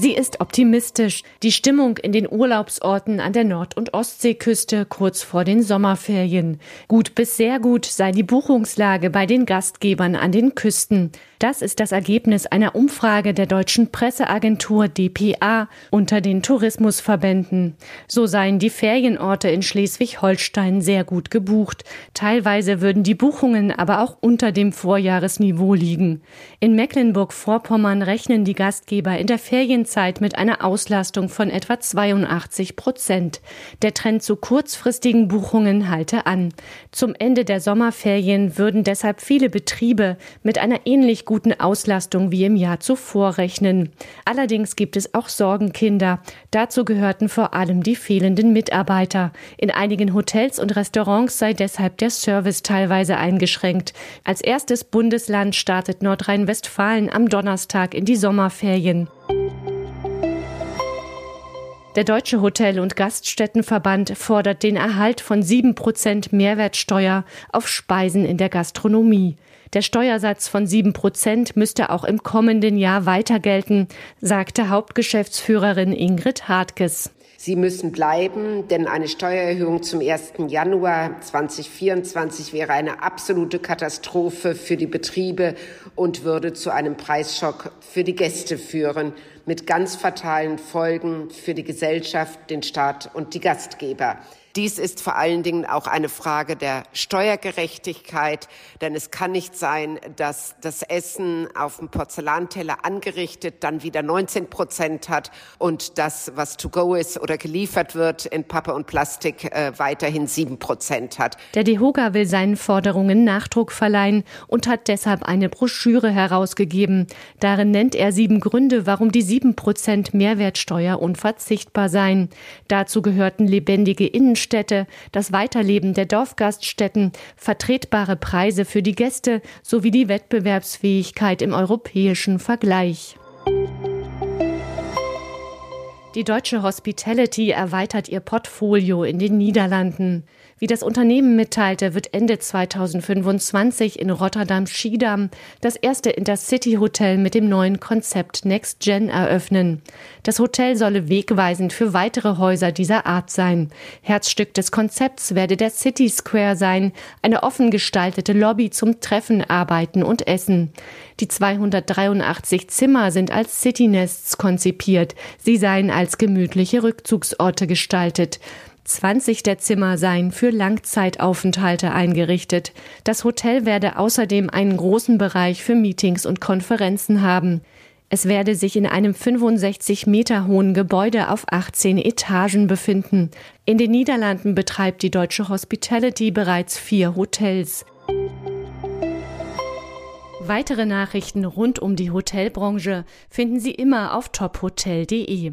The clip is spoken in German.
Sie ist optimistisch. Die Stimmung in den Urlaubsorten an der Nord- und Ostseeküste kurz vor den Sommerferien. Gut bis sehr gut sei die Buchungslage bei den Gastgebern an den Küsten. Das ist das Ergebnis einer Umfrage der deutschen Presseagentur dpa unter den Tourismusverbänden. So seien die Ferienorte in Schleswig-Holstein sehr gut gebucht. Teilweise würden die Buchungen aber auch unter dem Vorjahresniveau liegen. In Mecklenburg-Vorpommern rechnen die Gastgeber in der Ferienzeit mit einer Auslastung von etwa 82 Prozent. Der Trend zu kurzfristigen Buchungen halte an. Zum Ende der Sommerferien würden deshalb viele Betriebe mit einer ähnlich guten Auslastung wie im Jahr zuvor rechnen. Allerdings gibt es auch Sorgenkinder. Dazu gehörten vor allem die fehlenden Mitarbeiter. In einigen Hotels und Restaurants sei deshalb der Service teilweise eingeschränkt. Als erstes Bundesland startet Nordrhein-Westfalen am Donnerstag in die Sommerferien. Der Deutsche Hotel- und Gaststättenverband fordert den Erhalt von sieben Prozent Mehrwertsteuer auf Speisen in der Gastronomie. Der Steuersatz von sieben Prozent müsste auch im kommenden Jahr weiter gelten, sagte Hauptgeschäftsführerin Ingrid Hartges. Sie müssen bleiben, denn eine Steuererhöhung zum 1. Januar 2024 wäre eine absolute Katastrophe für die Betriebe und würde zu einem Preisschock für die Gäste führen, mit ganz fatalen Folgen für die Gesellschaft, den Staat und die Gastgeber. Dies ist vor allen Dingen auch eine Frage der Steuergerechtigkeit, denn es kann nicht sein, dass das Essen auf dem Porzellanteller angerichtet dann wieder 19 Prozent hat und das, was to go ist oder geliefert wird in Pappe und Plastik, äh, weiterhin sieben Prozent hat. Der DEHOGA will seinen Forderungen Nachdruck verleihen und hat deshalb eine Broschüre herausgegeben. Darin nennt er sieben Gründe, warum die sieben Prozent Mehrwertsteuer unverzichtbar seien. Dazu gehörten lebendige Innenstädte, das Weiterleben der Dorfgaststätten, vertretbare Preise für die Gäste sowie die Wettbewerbsfähigkeit im europäischen Vergleich. Die deutsche Hospitality erweitert ihr Portfolio in den Niederlanden. Wie das Unternehmen mitteilte, wird Ende 2025 in Rotterdam-Schiedam das erste Intercity-Hotel mit dem neuen Konzept Next Gen eröffnen. Das Hotel solle wegweisend für weitere Häuser dieser Art sein. Herzstück des Konzepts werde der City Square sein, eine offen gestaltete Lobby zum Treffen, Arbeiten und Essen. Die 283 Zimmer sind als City Nests konzipiert. Sie seien als gemütliche Rückzugsorte gestaltet. 20 der Zimmer seien für Langzeitaufenthalte eingerichtet. Das Hotel werde außerdem einen großen Bereich für Meetings und Konferenzen haben. Es werde sich in einem 65 Meter hohen Gebäude auf 18 Etagen befinden. In den Niederlanden betreibt die deutsche Hospitality bereits vier Hotels. Weitere Nachrichten rund um die Hotelbranche finden Sie immer auf tophotel.de.